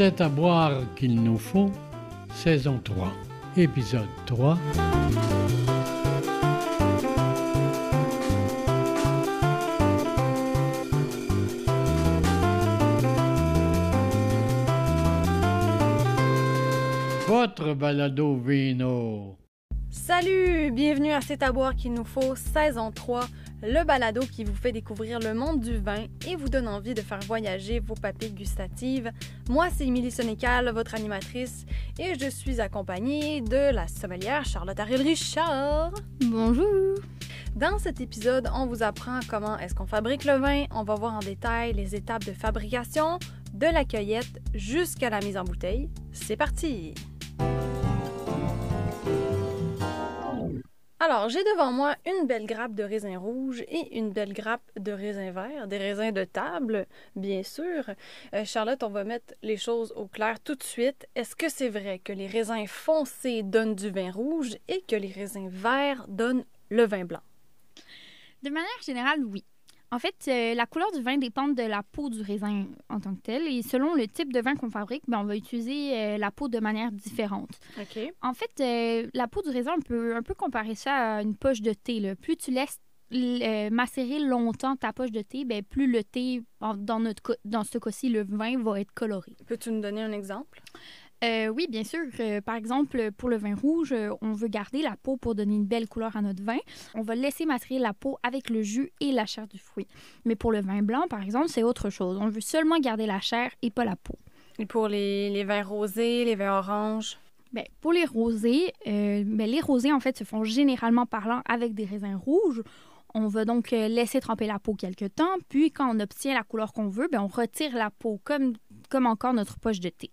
C'est à boire qu'il nous faut, saison 3, épisode 3. Votre balado vino. Salut, bienvenue à C'est à boire qu'il nous faut, saison 3, le balado qui vous fait découvrir le monde du vin et vous donne envie de faire voyager vos papilles gustatives. Moi, c'est Émilie Sonécal, votre animatrice, et je suis accompagnée de la sommelière Charlotte Ariel Richard. Bonjour. Dans cet épisode, on vous apprend comment est-ce qu'on fabrique le vin, on va voir en détail les étapes de fabrication, de la cueillette jusqu'à la mise en bouteille. C'est parti! Alors, j'ai devant moi une belle grappe de raisins rouges et une belle grappe de raisins verts, des raisins de table, bien sûr. Euh, Charlotte, on va mettre les choses au clair tout de suite. Est-ce que c'est vrai que les raisins foncés donnent du vin rouge et que les raisins verts donnent le vin blanc? De manière générale, oui. En fait, euh, la couleur du vin dépend de la peau du raisin en tant que tel. Et selon le type de vin qu'on fabrique, ben, on va utiliser euh, la peau de manière différente. OK. En fait, euh, la peau du raisin, on peut un peu comparer ça à une poche de thé. là. Plus tu laisses macérer longtemps ta poche de thé, ben, plus le thé, en- dans, notre dans ce cas-ci, le vin va être coloré. Peux-tu nous donner un exemple? Euh, oui, bien sûr. Euh, par exemple, pour le vin rouge, euh, on veut garder la peau pour donner une belle couleur à notre vin. On va laisser macérer la peau avec le jus et la chair du fruit. Mais pour le vin blanc, par exemple, c'est autre chose. On veut seulement garder la chair et pas la peau. Et pour les, les vins rosés, les vins oranges? Ben, pour les rosés, ben, les rosés, en fait, se font généralement parlant avec des raisins rouges. On va donc laisser tremper la peau quelques temps, puis quand on obtient la couleur qu'on veut, ben, on retire la peau comme, comme encore notre poche de thé.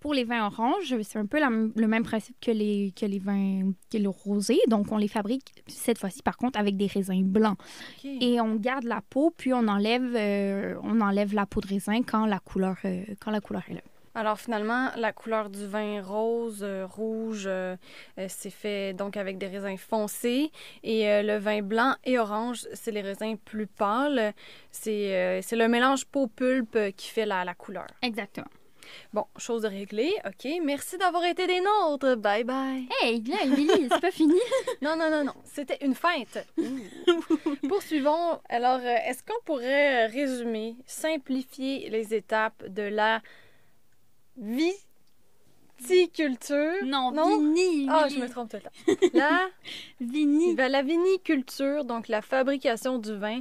Pour les vins oranges, c'est un peu la le même principe que les, que les vins que le rosé. Donc, on les fabrique cette fois-ci, par contre, avec des raisins blancs. Et on garde la peau, puis on enlève, euh, on enlève la peau de raisin quand la couleur, euh, quand la couleur est là. Alors finalement, la couleur du vin rose, euh, rouge, euh, euh, c'est fait donc avec des raisins foncés et le vin blanc et orange, c'est les raisins plus pâles. C'est c'est le mélange peau-pulpe qui fait la, la couleur. Exactement. Bon, chose réglée. OK, merci d'avoir été des nôtres. Bye bye. Hey, là, Émilie, c'est pas fini. Non, non, non, non. C'était une fête. Poursuivons. Alors, euh, est-ce qu'on pourrait euh, résumer, simplifier les étapes de la viticulture? Non, Non? vini. Ah, je me trompe tout le temps. La, Vini. ben, la viniculture, donc la fabrication du vin.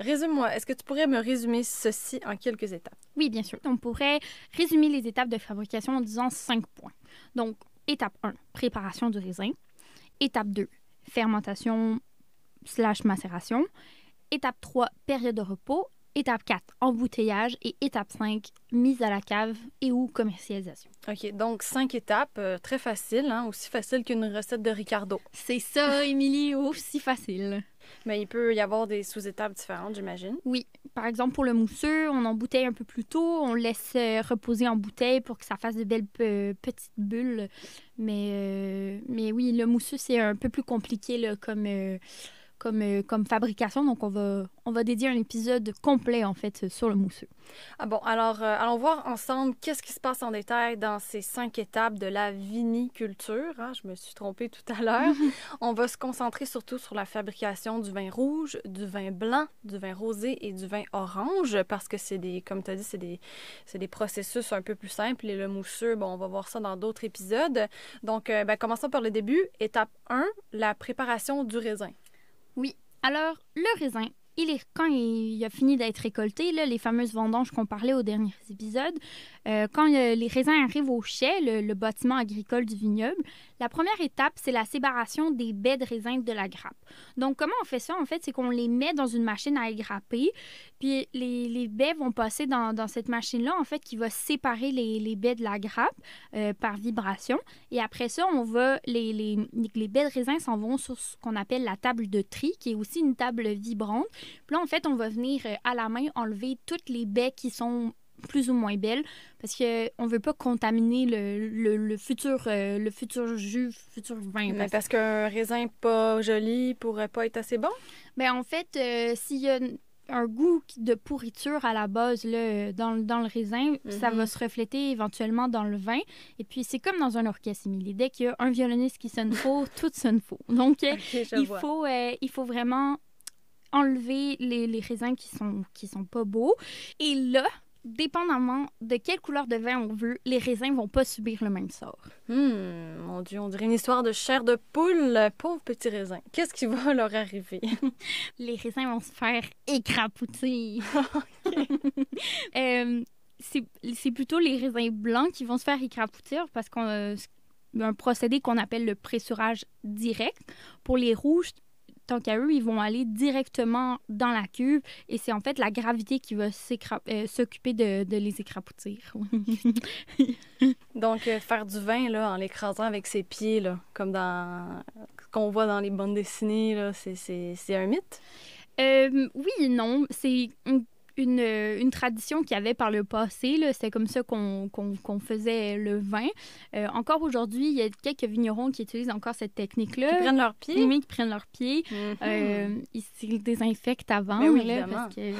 Résume-moi, est-ce que tu pourrais me résumer ceci en quelques étapes? Oui, bien sûr. On pourrait résumer les étapes de fabrication en disant cinq points. Donc, étape 1, préparation du raisin. Étape 2, fermentation slash macération. Étape 3, période de repos. Étape 4, embouteillage. Et étape 5, mise à la cave et ou commercialisation. OK, donc cinq étapes, euh, très facile, hein, aussi facile qu'une recette de Ricardo. C'est ça, Émilie, aussi facile. Mais il peut y avoir des sous-étapes différentes, j'imagine. Oui, par exemple pour le mousseux, on embouteille un peu plus tôt, on laisse euh, reposer en bouteille pour que ça fasse de belles pe- petites bulles. Mais, euh, mais oui, le mousseux, c'est un peu plus compliqué là, comme, euh, comme, euh, comme fabrication. Donc, on va, on va dédier un épisode complet, en fait, sur le mousseux. Ah bon, alors euh, allons voir ensemble qu'est-ce qui se passe en détail dans ces cinq étapes de la viniculture. hein. Je me suis trompée tout à l'heure. On va se concentrer surtout sur la fabrication du vin rouge, du vin blanc, du vin rosé et du vin orange parce que c'est des, comme tu as dit, c'est des, c'est des processus un peu plus simples. Et le mousseux, bon, on va voir ça dans d'autres épisodes. Donc, euh, ben, commençons par le début. Étape 1, la préparation du raisin. Alors, le raisin, il est, quand il a fini d'être récolté, là, les fameuses vendanges qu'on parlait au dernier épisode, euh, quand euh, les raisins arrivent au chai, le, bâtiment agricole du vignoble, la première étape, c'est la séparation des baies de raisin de la grappe. Donc, comment on fait ça? En fait, c'est qu'on les met dans une machine à égrapper, puis les, baies vont passer dans, cette machine-là, en fait, qui va séparer les, baies de la grappe euh, par vibration. Et après ça, on va, les, les, baies de raisin s'en vont sur ce qu'on appelle la table de tri, qui est aussi une table vibrante. Puis là, en fait, on va venir à la main enlever toutes les baies qui sont plus ou moins belles parce que on veut pas contaminer le, le, le futur euh, le futur jus futur vin parce- parce qu'un raisin pas joli pourrait pas être assez bon? ben en fait euh, s'il y a un goût de pourriture à la base là, dans, dans le raisin. Ça Mhm. va se refléter éventuellement dans le vin. Et puis, c'est comme dans un orchestre, Émilie. Dès qu'il y a un violoniste qui sonne faux, tout sonne faux. Donc, euh, il, vois. faut, euh, il faut vraiment enlever les, les raisins qui sont, qui sont pas beaux. Et là, dépendamment de quelle couleur de vin on veut, les raisins vont pas subir le même sort. Hmm, mon Dieu, on dirait une histoire de chair de poule. Pauvre petit raisin. Qu'est-ce qui va leur arriver? les raisins vont se faire écrapoutir. Euh, c'est c'est plutôt les raisins blancs qui vont se faire écrapoutir parce qu'on a un procédé qu'on appelle le pressurage direct. Pour les rouges, tant qu'à eux, ils vont aller directement dans la cuve et c'est en fait la gravité qui va euh, s'occuper de, de les écrapoutir. Donc, euh, faire du vin là, en l'écrasant avec ses pieds, là, comme dans ce qu'on voit dans les bandes dessinées, c'est- un mythe? Euh, oui non. C'est une, une, tradition qu'il y avait par le passé. C'était comme ça qu'on qu'on faisait le vin. Euh, encore aujourd'hui, il y a quelques vignerons qui utilisent encore cette technique-là. Ils prennent leurs Les pieds? mecs qui prennent leurs pieds. Mhm. Euh, ils se désinfectent avant, Ben oui, là, parce que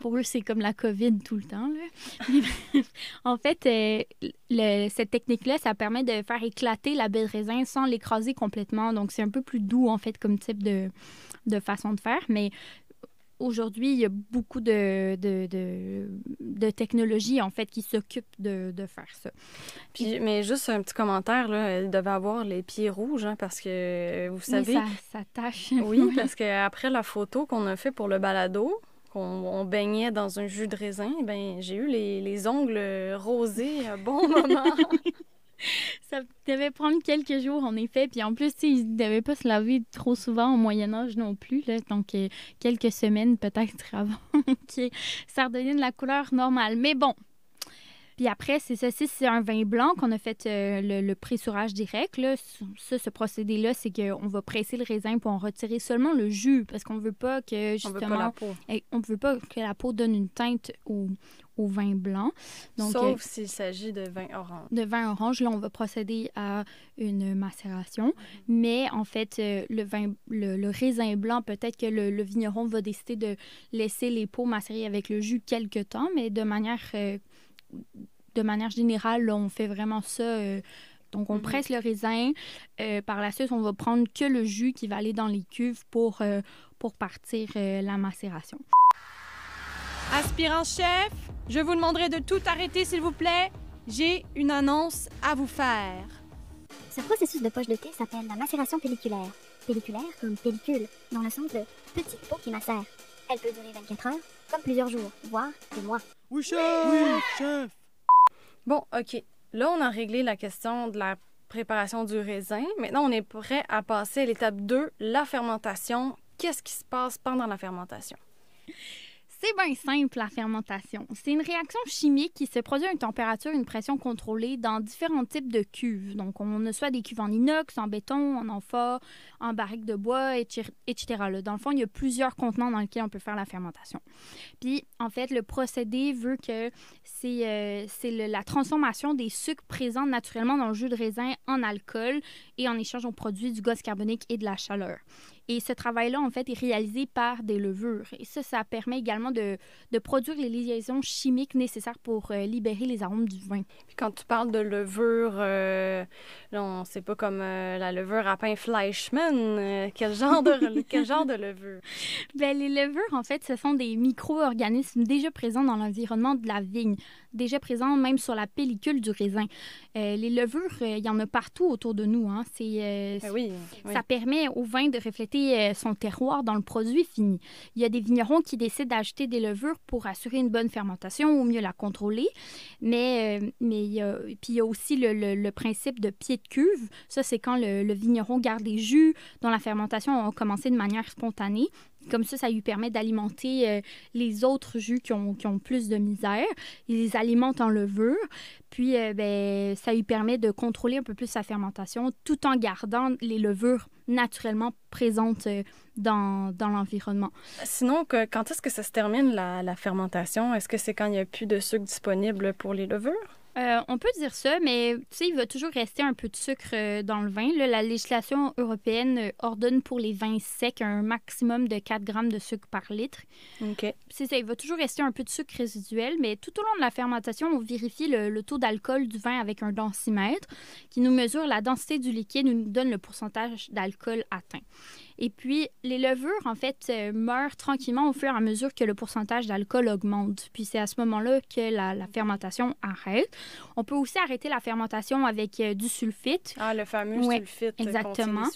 pour eux, c'est comme la COVID tout le temps. Là. en fait, euh, le- cette technique-là, ça permet de faire éclater la baie de raisin sans l'écraser complètement. Donc, c'est un peu plus doux, en fait, comme type de, de façon de faire. Mais aujourd'hui, il y a beaucoup de, de, de, de technologies, en fait, qui s'occupent de, de faire ça. Puis, mais juste un petit commentaire, là, elle devait avoir les pieds rouges, hein, parce que euh, vous Mais savez, ça, ça tâche. oui, parce qu'après la photo qu'on a fait pour le balado, qu'on on baignait dans un jus de raisin, ben j'ai eu les, les ongles rosés à bon moment. Ça devait prendre quelques jours, en effet. Puis en plus, ils ne devaient pas se laver trop souvent au Moyen-Âge non plus. Là. Donc, euh, quelques semaines peut-être avant que ça redevienne la couleur normale. Mais bon. Puis après, c'est ça. C'est un vin blanc qu'on a fait euh, le, le pressurage direct. Là. Ça, ce procédé-là, c'est qu'on va presser le raisin pour en retirer seulement le jus parce qu'on ne veut pas que, on justement, veut pas la peau. on veut pas que la peau donne une teinte au, au vin blanc. Donc, euh, Sauf s'il s'agit de vin orange. de vin orange, là, on va procéder à une macération. Mais en fait, euh, le, vin, le, le raisin blanc, peut-être que le, le vigneron va décider de laisser les peaux macérer avec le jus quelques temps, mais de manière, euh, de manière générale, là, on fait vraiment ça. donc, on Mhm. presse le raisin. Euh, par la suite, on va prendre que le jus qui va aller dans les cuves pour, euh, pour partir euh, la macération. Aspirant chef, je vous demanderai de tout arrêter, s'il vous plaît. J'ai une annonce à vous faire. Ce processus de poche de thé s'appelle la macération pelliculaire. Pelliculaire comme pellicule, dans le sens de petite peau qui macère. Elle peut durer 24 heures, comme plusieurs jours, voire des mois. Oui, chef! Bon, OK. Là, on a réglé la question de la préparation du raisin. Maintenant, on est prêt à passer à l'étape 2, la fermentation. Qu'est-ce qui se passe pendant la fermentation? C'est bien simple, la fermentation. C'est une réaction chimique qui se produit à une température et une pression contrôlée dans différents types de cuves. Donc, on a soit des cuves en inox, en béton, en amphore, en barrique de bois, etc. Dans le fond, il y a plusieurs contenants dans lesquels on peut faire la fermentation. Puis, en fait, le procédé veut que c'est euh, la transformation des sucres présents naturellement dans le jus de raisin en alcool et en échange, on produit du gaz carbonique et de la chaleur. Et ce travail-là, en fait, est réalisé par des levures. Et ça, ça permet également de, de produire les liaisons chimiques nécessaires pour euh, libérer les arômes du vin. Puis quand tu parles de levure, euh, là, on sait pas comme euh, la levure à pain Fleischmann. euh, quel, genre de, quel genre de levure? Ben, les levures, en fait, ce sont des micro-organismes déjà présents dans l'environnement de la vigne, déjà présents même sur la pellicule du raisin. Euh, les levures, euh, il y en a partout autour de nous. Hein. C'est, euh, Ben oui, oui. Ça permet au vin de refléter son terroir dans le produit fini. Il y a des vignerons qui décident d'ajouter des levures pour assurer une bonne fermentation ou mieux la contrôler. Mais, mais il y a, puis il y a aussi le, le- le principe de pied de cuve. Ça, c'est quand le, le vigneron garde des jus dont la fermentation a commencé de manière spontanée. Comme ça, ça lui permet d'alimenter euh, les autres jus qui ont, qui ont plus de misère. Il les alimente en levure. Puis, euh, ben, ça lui permet de contrôler un peu plus sa fermentation tout en gardant les levures naturellement présentes euh, dans, dans l'environnement. Sinon, quand est-ce que ça se termine, la, la fermentation? Est-ce que c'est quand il n'y a plus de sucre disponible pour les levures? Euh, on peut dire ça, mais tu sais, il va toujours rester un peu de sucre euh, dans le vin. Là, la législation européenne euh, ordonne pour les vins secs un maximum de 4 grammes de sucre par litre. OK. C'est ça, il va toujours rester un peu de sucre résiduel, mais tout au long de la fermentation, on vérifie le, le taux d'alcool du vin avec un densimètre qui nous mesure la densité du liquide ou nous donne le pourcentage d'alcool atteint. Et puis, les levures, en fait, euh, meurent tranquillement au fur et à mesure que le pourcentage d'alcool augmente. Puis c'est à ce moment-là que la, la fermentation arrête. On peut aussi arrêter la fermentation avec euh, du sulfite Ah, le fameux Ouais, sulfite. exactement.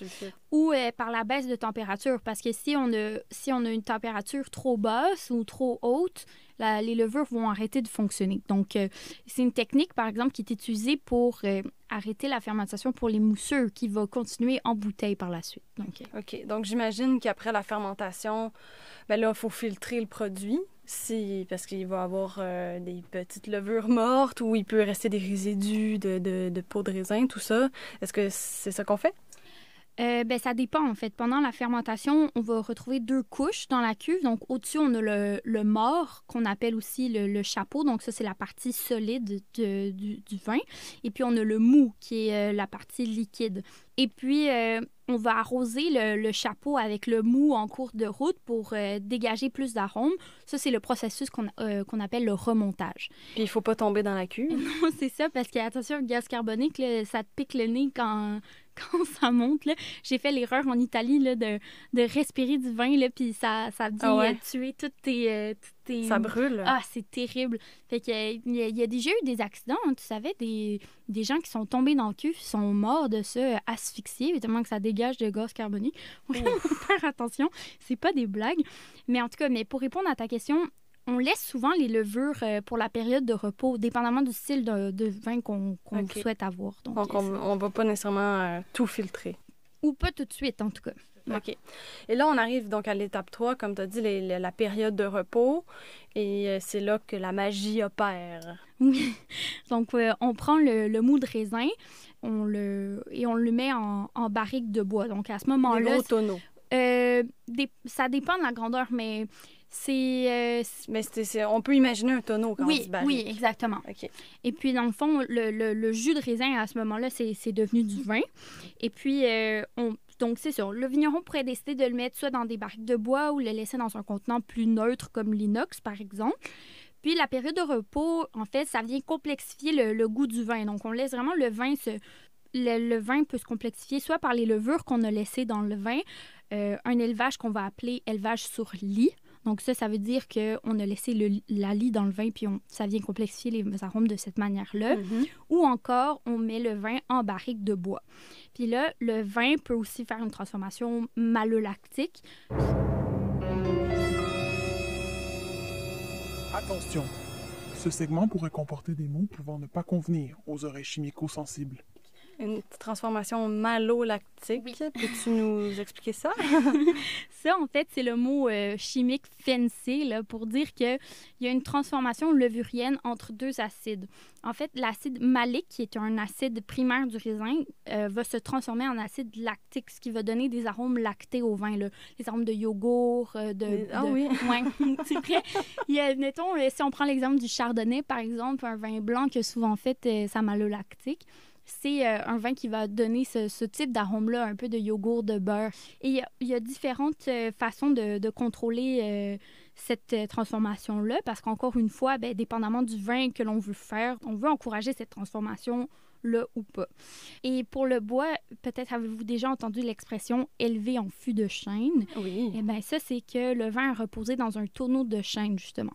ou euh, par la baisse de température. Parce que si on a, si on a une température trop basse ou trop haute, les levures vont arrêter de fonctionner. Donc, euh, c'est une technique, par exemple, qui est utilisée pour euh, arrêter la fermentation pour les mousseux, qui va continuer en bouteille par la suite. Donc, euh, OK. Donc, j'imagine qu'après la fermentation, ben là, il faut filtrer le produit. Si, parce qu'il va avoir des petites levures mortes ou il peut rester des résidus de, de, de peau de raisin, tout ça. Est-ce que c'est ça qu'on fait? Euh, ben, ça dépend, en fait. Pendant la fermentation, on va retrouver deux couches dans la cuve. Donc, au-dessus, on a le, le mort, qu'on appelle aussi le, le chapeau. Donc, ça, c'est la partie solide de- du, du vin. Et puis, on a le mou, qui est euh, la partie liquide. Et puis, euh, on va arroser le, le chapeau avec le mou en cours de route pour dégager plus d'arômes. Ça, c'est le processus qu'on qu'on appelle le remontage. Puis, il faut pas tomber dans la cuve. c'est ça, parce que, attention, le gaz carbonique, là, ça te pique le nez quand, quand ça monte. là. J'ai fait l'erreur en Italie là, de, de respirer du vin, là, puis ça, ça vient Ah ouais? euh, tuer toutes tes... euh, toutes tes- Ça brûle. Ah, c'est terrible. Fait que, euh, il y, a- il y a déjà eu des accidents, hein, tu savais, des, des gens qui sont tombés dans le cul, sont morts de ça, asphyxiés, évidemment que ça dégage de gaz carbonique. Il faut faire attention, c'est pas des blagues. Mais en tout cas, mais pour répondre à ta question, on laisse souvent les levures euh, pour la période de repos, dépendamment du style de, de vin qu'on souhaite avoir. Donc, Donc, on, on va pas nécessairement euh, tout filtrer. Ou pas tout de suite, en tout cas. Ouais. OK. Et là, on arrive donc à l'étape 3, comme tu as dit, les- les- la période de repos. Et euh, c'est là que la magie opère. Oui. Donc, euh, on prend le, le mou de raisin on le, et on le met en, en barrique de bois. Donc, à ce moment-là, gros tonneaux. euh, des- ça dépend de la grandeur, mais c'est... euh, Mais c'est- on peut imaginer un tonneau quand on oui, dit barrique. oui, exactement. Et puis, dans le fond, le, le- le jus de raisin, à ce moment-là, c'est c'est devenu du vin. Et puis, euh, on, donc, c'est sûr, le vigneron pourrait décider de le mettre soit dans des barriques de bois ou le laisser dans un contenant plus neutre comme l'inox, par exemple. Puis, la période de repos, en fait, ça vient complexifier le, le goût du vin. Donc, on laisse vraiment le vin se... Le, le vin peut se complexifier soit par les levures qu'on a laissées dans le vin, euh, un élevage qu'on va appeler élevage sur lit. Donc ça, ça veut dire qu'on a laissé le- la lie dans le vin, puis on, ça vient complexifier les arômes de cette manière-là. Mhm. Ou encore, on met le vin en barrique de bois. Puis là, le vin peut aussi faire une transformation malolactique. Attention, ce segment pourrait comporter des mots pouvant ne pas convenir aux oreilles chimico-sensibles. Une transformation malolactique. Peux-tu nous expliquer ça? Ça, en fait, c'est le mot euh, chimique fancy là, pour dire qu'il y a une transformation levurienne entre deux acides. En fait, l'acide malique, qui est un acide primaire du raisin, euh, va se transformer en acide lactique, ce qui va donner des arômes lactés au vin. Là. Les arômes de yogourt, euh, de... Ah de- oui. Ouais, c'est vrai. Il y a, mettons, si on prend l'exemple du chardonnay, par exemple, un vin blanc qui a souvent fait sa malolactique, c'est euh, un vin qui va donner ce, ce type d'arôme-là, un peu de yogourt, de beurre. Et il y a, y a différentes euh, façons de, de contrôler euh, cette transformation-là, parce qu'encore une fois, ben, dépendamment du vin que l'on veut faire, on veut encourager cette transformation-là ou pas. Et pour le bois, peut-être avez-vous déjà entendu l'expression élevé en fût de chêne. Oui. Eh bien, ça, c'est que le vin est reposé dans un tonneau de chêne, justement.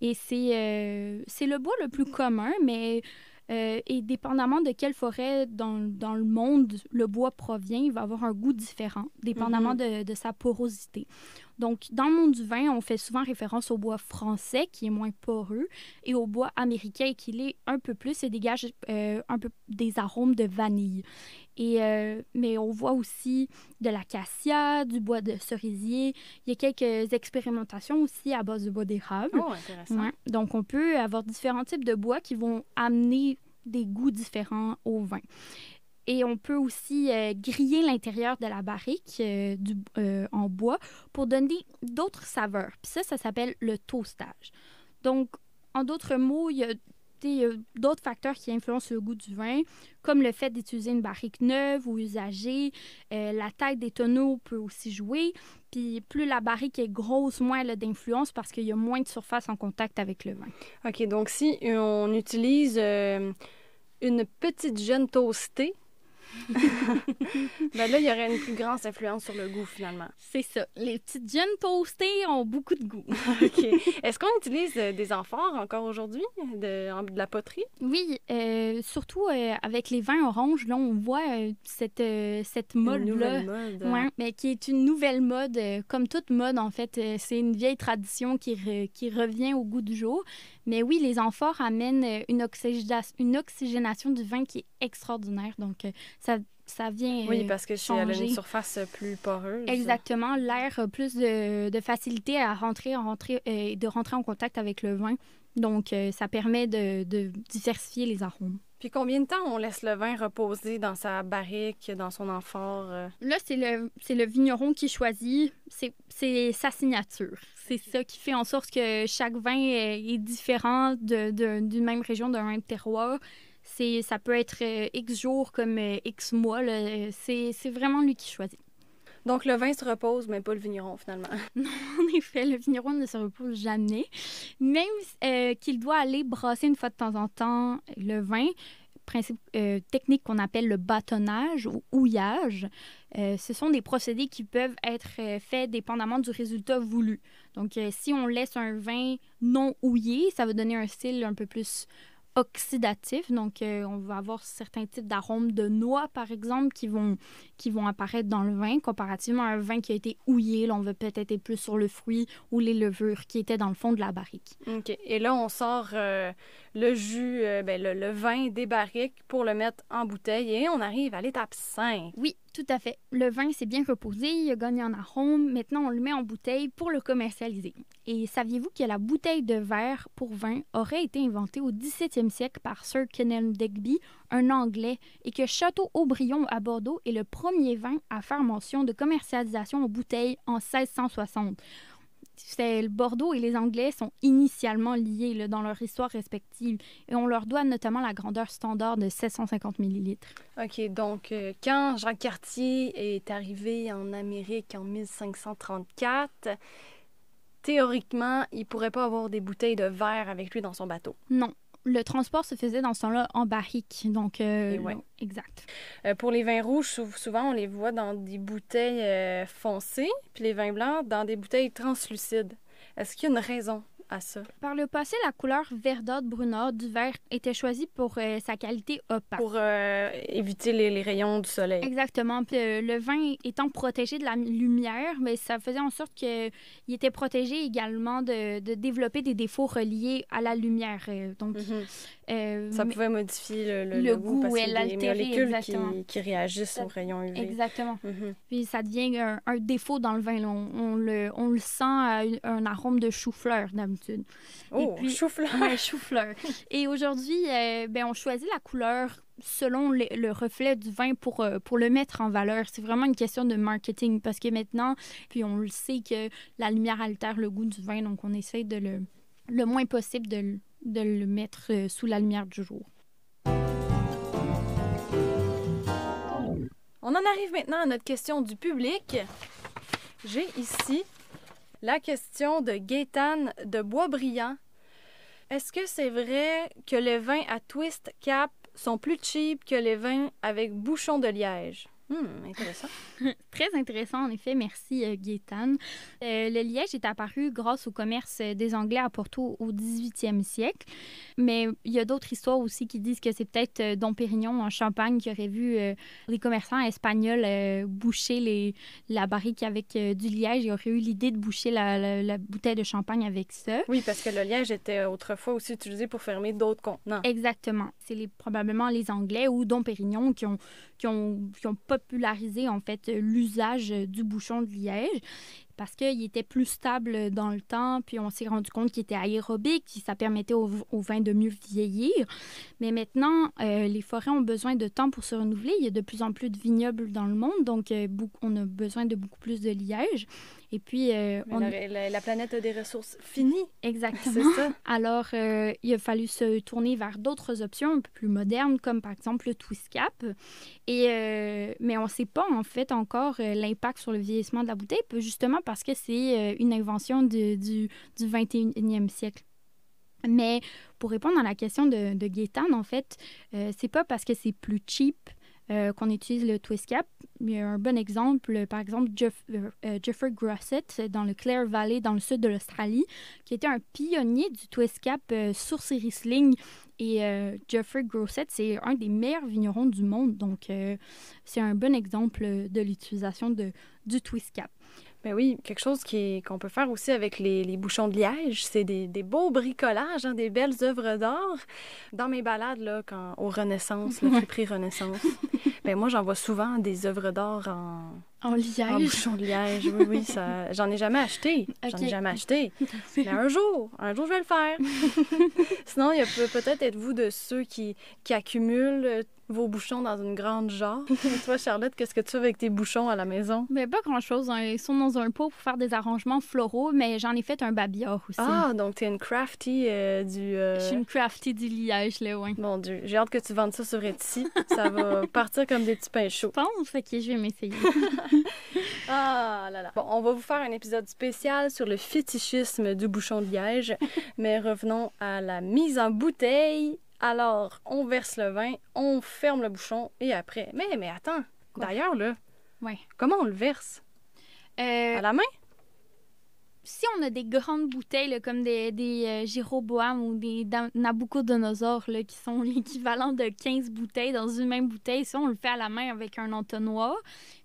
Et c'est euh, c'est le bois le plus commun, mais euh, et dépendamment de quelle forêt dans, dans le monde le bois provient, il va avoir un goût différent, dépendamment de, de sa porosité. Donc, dans le monde du vin, on fait souvent référence au bois français, qui est moins poreux, et au bois américain, qui l'est un peu plus et dégage euh, un peu des arômes de vanille. Et, euh, mais on voit aussi de l'acacia, du bois de cerisier. Il y a quelques expérimentations aussi à base de bois d'érable. Oh, intéressant. Ouais. Donc, on peut avoir différents types de bois qui vont amener des goûts différents au vin. Et on peut aussi euh, griller l'intérieur de la barrique euh, euh, en bois pour donner d'autres saveurs. Puis ça, ça s'appelle le toastage. Donc, en d'autres mots, il y a d'autres facteurs qui influencent le goût du vin, comme le fait d'utiliser une barrique neuve ou usagée. La taille des tonneaux peut aussi jouer. Puis plus la barrique est grosse, moins elle a d'influence parce qu'il y a moins de surface en contact avec le vin. OK, donc si on utilise une petite jeune toastée, ben là, il y aurait une plus grande influence sur le goût, finalement. C'est ça. Les petites jeunes toastées ont beaucoup de goût. OK. Est-ce qu'on utilise euh, des amphores encore aujourd'hui, de, la poterie? Oui, euh, surtout euh, avec les vins oranges, là, on voit euh, cette, cette Une mode-là. nouvelle mode. Ouais, mais qui est une nouvelle mode. comme toute mode, en fait, c'est une vieille tradition qui, re- qui revient au goût du jour. Mais oui, les amphores amènent euh, une, oxygénation, une oxygénation du vin qui est extraordinaire. Donc, euh, ça, ça vient. Oui, euh, parce que si elle a changer. une surface plus poreuse. Exactement. L'air a plus de, de facilité à rentrer, à rentrer euh, de rentrer en contact avec le vin. Donc, euh, ça permet de, de diversifier les arômes. Puis combien de temps on laisse le vin reposer dans sa barrique, dans son amphore? euh? Là, c'est le, vigneron qui choisit. C'est, sa signature. C'est ça qui fait en sorte que chaque vin est, est différent d'une même région, d'un même terroir. Ça peut être euh, X jours comme X mois. c'est vraiment lui qui choisit. Donc le vin se repose, mais pas le vigneron, finalement. En effet, le vigneron ne se repose jamais. Même euh, qu'il doit aller brasser une fois de temps en temps le vin, euh, technique qu'on appelle le bâtonnage ou houillage, euh, ce sont des procédés qui peuvent être faits dépendamment du résultat voulu. Donc, si on laisse un vin non houillé, ça va donner un style un peu plus oxydatif. Donc, euh, on va avoir certains types d'arômes de noix, par exemple, qui vont, qui vont apparaître dans le vin, comparativement à un vin qui a été houillé. Là, on va peut-être être plus sur le fruit ou les levures qui étaient dans le fond de la barrique. OK. Et là, on sort euh, le jus, euh, ben, le, vin des barriques pour le mettre en bouteille et on arrive à l'étape 5. Oui, tout à fait. Le vin s'est bien reposé, il a gagné en arôme. Maintenant, on le met en bouteille pour le commercialiser. Et saviez-vous que la bouteille de verre pour vin aurait été inventée au 17e siècle par Sir Kenelm Digby, un Anglais, et que Château Aubryon à Bordeaux est le premier vin à faire mention de commercialisation en bouteille en 1660. C'est- le Bordeaux et les Anglais sont initialement liés là, dans leur histoire respective et on leur doit notamment la grandeur standard de 750 millilitres. OK. Donc, euh, quand Jacques Cartier est arrivé en Amérique en 1534, théoriquement, il pourrait pas avoir des bouteilles de verre avec lui dans son bateau. Non. Le transport se faisait dans ce temps-là en barrique. Donc, euh, ouais. exact. Euh, pour les vins rouges, sou- souvent, on les voit dans des bouteilles euh, foncées, puis les vins blancs dans des bouteilles translucides. Est-ce qu'il y a une raison? À ça? Par le passé, la couleur verdâtre brunâtre du verre était choisie pour euh, sa qualité opaque. Pour euh, éviter les, les rayons du soleil. Exactement. Puis, euh, le vin étant protégé de la lumière, mais ça faisait en sorte qu'il était protégé également de, de développer des défauts reliés à la lumière. Donc, Mhm. euh, Ça mais- pouvait modifier le, le- Le le goût, parce qu'il y a des l'altérer, molécules exactement. qui, qui réagissent aux rayons UV. Exactement. Mhm. Puis ça devient un, un défaut dans le vin. On, on le, on le sent à un arôme de chou-fleur d'habitude. Oh, puis- chou-fleur! Ouais, chou-fleur. Et aujourd'hui, euh, ben, on choisit la couleur selon le, le reflet du vin pour, euh, pour le mettre en valeur. C'est vraiment une question de marketing parce que maintenant, puis on le sait que la lumière altère le goût du vin, donc on essaie de le, le moins possible de, le- de le mettre euh, sous la lumière du jour. On en arrive maintenant à notre question du public. J'ai ici la question de Gaétane de Boisbriand. Est-ce que c'est vrai que les vins à twist cap sont plus cheap que les vins avec bouchon de liège? Hmm, intéressant. Très intéressant, en effet. Merci, euh, Gaétane. Euh, le liège est apparu grâce au commerce des Anglais à Porto au 18e siècle. Mais il y a d'autres histoires aussi qui disent que c'est peut-être euh, Dom Pérignon en Champagne qui aurait vu des commerçants espagnols boucher les, la barrique avec du liège. Il aurait eu l'idée de boucher la, la- la bouteille de champagne avec ça. Oui, parce que le liège était autrefois aussi utilisé pour fermer d'autres contenants. Exactement. C'est les- probablement les Anglais ou Dom Pérignon qui ont, qui ont, qui ont popularisé en fait l'usage du bouchon de liège parce qu'il était plus stable dans le temps, puis on s'est rendu compte qu'il était aérobique, puis ça permettait au, au vin de mieux vieillir. Mais maintenant, euh, les forêts ont besoin de temps pour se renouveler. Il y a de plus en plus de vignobles dans le monde, donc euh, on a besoin de beaucoup plus de liège. Et puis, euh, on... la, la- la planète a des ressources finies, exactement. ça? Alors, euh, il a fallu se tourner vers d'autres options un peu plus modernes, comme par exemple le twist cap. Et, euh, mais on ne sait pas en fait encore l'impact sur le vieillissement de la bouteille, justement parce que c'est une invention de- du, du 21e siècle. Mais pour répondre à la question de, de Gaétane, en fait, c'est pas parce que c'est plus cheap euh, qu'on utilise le twist cap. Il y a un bon exemple, par exemple, Jeff- euh, euh, Jeffrey Grosset dans le Clare Valley, dans le sud de l'Australie, qui était un pionnier du twist cap euh, sur ses Riesling. Et Jeffrey Grosset, c'est un des meilleurs vignerons du monde. Donc, c'est un bon exemple de l'utilisation du twist cap. Ben oui, quelque chose qui qu'on peut faire aussi avec les, les bouchons de liège, c'est des, des beaux bricolages, hein, des belles œuvres d'art. Dans mes balades, là, quand, au Renaissance, le friperie Renaissance, ben moi, j'en vois souvent des œuvres d'art en, En en liège. bouchons de liège. Oui, oui, ça, j'en ai jamais acheté. J'en ai jamais acheté. Mais un jour, un jour, je vais le faire. Sinon, il y a peut- peut-être êtes-vous de ceux qui, qui accumulent euh, vos bouchons dans une grande jarre. Toi, Charlotte, qu'est-ce que tu fais avec tes bouchons à la maison? Mais pas grand-chose. hein. Ils sont dans un pot pour faire des arrangements floraux, mais j'en ai fait un babillard aussi. Ah, donc t'es une crafty euh, du... euh, Je suis une crafty du liège, là, ouais. Mon Dieu, j'ai hâte que tu vendes ça sur Etsy. Ça va partir comme des petits pains Je chauds. pense que je vais m'essayer. Ah là là. Bon, on va vous faire un épisode spécial sur le fétichisme du bouchon de liège. Mais revenons à la mise en bouteille. Alors, on verse le vin, on ferme le bouchon et après... Mais, mais attends, d'ailleurs, là, Ouais. comment on le verse? Euh, À la main? Si on a des grandes bouteilles, là, comme des, des euh, ou des Nabucodonosor, là, qui sont l'équivalent de 15 bouteilles dans une même bouteille, ça, on le fait à la main avec un entonnoir.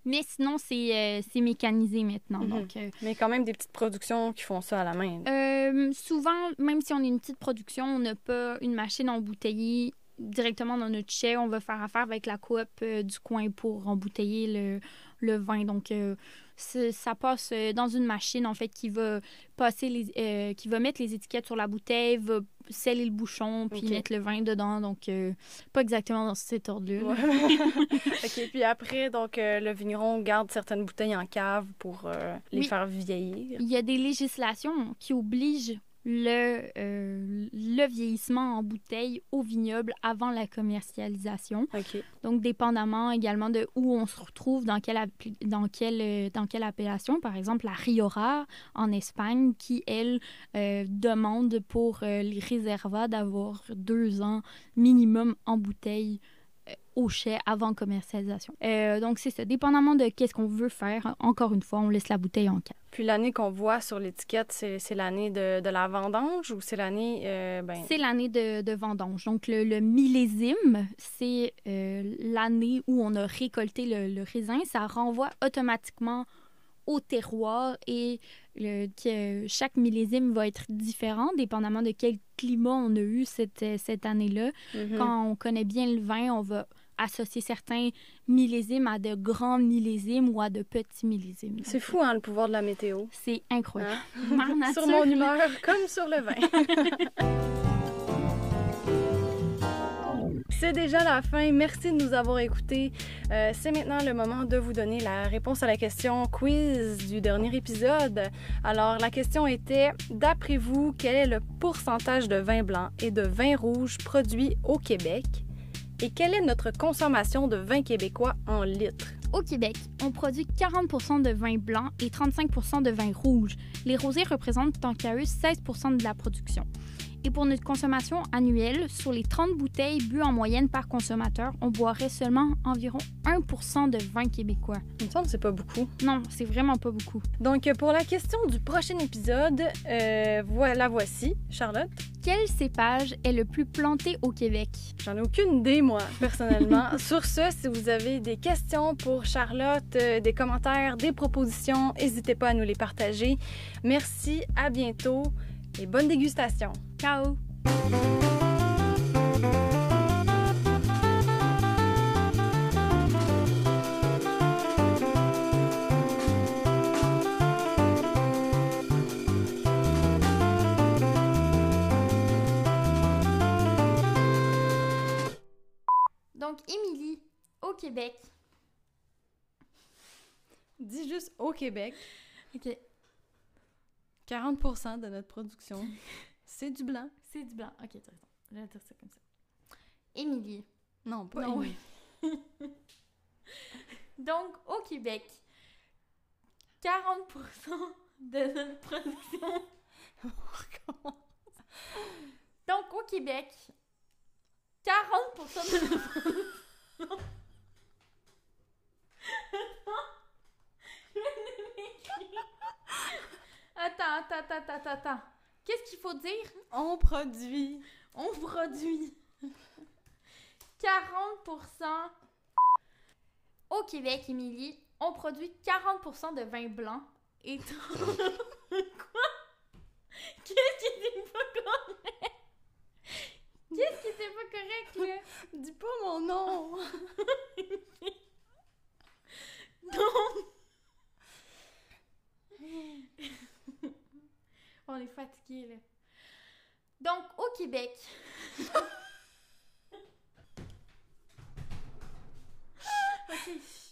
Mais sinon, c'est euh, mécanisé maintenant. Mhm. Donc, euh, Mais quand même des petites productions qui font ça à la main. Euh, souvent, même si on est une petite production, on n'a pas une machine embouteillée directement dans notre chai. On va faire affaire avec la coop du coin pour embouteiller le, le vin. Donc, euh, ça passe euh, dans une machine, en fait, qui va passer les, euh, qui va mettre les étiquettes sur la bouteille, va sceller le bouchon, puis mettre le vin dedans. Donc, euh, pas exactement dans cet ordre-là. là. Ouais. OK, puis après, donc, euh, le vigneron garde certaines bouteilles en cave pour les Oui. faire vieillir. Il y a des législations qui obligent le, euh, le vieillissement en bouteille au vignoble avant la commercialisation. Donc, dépendamment également de où on se retrouve, dans quelle, dans quelle, euh, dans quelle appellation. Par exemple, la Riora en Espagne, qui, elle, euh, demande pour euh, les réservats d'avoir deux ans minimum en bouteille au chai avant commercialisation. Euh, donc, c'est ça. Dépendamment de qu'est-ce qu'on veut faire, encore une fois, on laisse la bouteille en cave. Puis l'année qu'on voit sur l'étiquette, c'est c'est l'année de, de la vendange ou c'est l'année... euh, ben, C'est l'année de, de vendange. Donc, le, le millésime, c'est euh, l'année où on a récolté le, le raisin. Ça renvoie automatiquement au terroir et le- que chaque millésime va être différent dépendamment de quel climat on a eu cette, cette année-là. mhm. Quand on connaît bien le vin, on va associer certains millésimes à de grands millésimes ou à de petits millésimes. C'est fou, hein, le pouvoir de la météo. C'est incroyable. Hein? Nature, sur mon humeur, comme sur le vin. C'est déjà la fin. Merci de nous avoir écoutés. Euh, c'est maintenant le moment de vous donner la réponse à la question quiz du dernier épisode. Alors, la question était, d'après vous, quel est le pourcentage de vin blanc et de vin rouge produit au Québec? Et quelle est notre consommation de vin québécois en litres? Au Québec, on produit 40% de vin blanc et 35% de vin rouge. Les rosés représentent tant qu'à eux 16% de la production. Et pour notre consommation annuelle, sur les 30 bouteilles bues en moyenne par consommateur, on boirait seulement environ 1% de vin québécois. Il me semble que c'est pas beaucoup. Non, c'est vraiment pas beaucoup. Donc, pour la question du prochain épisode, euh, voilà, voici, Charlotte. Quel cépage est le plus planté au Québec? J'en ai aucune idée, moi, personnellement. Sur ce, si vous avez des questions pour Charlotte, euh, des commentaires, des propositions, n'hésitez pas à nous les partager. Merci, à bientôt et bonne dégustation. Ciao! Québec. Dis juste au Québec. OK. 40 de notre production, c'est du blanc. C'est du blanc. Ok, t'as raison. Je vais dire ça comme ça. Émilie. Non, pas Non, Émilie. Donc, au Québec, 40% de notre production. Donc, au Québec, 40% de notre production. Attends, attends, attends, attends, attends. Qu'est-ce qu'il faut dire? On produit. On produit 40% au Québec, Émilie. On produit 40% de vin blanc et quoi? Qu'est-ce qui était pas correct? Qu'est-ce qui était pas correct là? Dis pas mon nom. On est fatigué là. Donc au Québec. ok.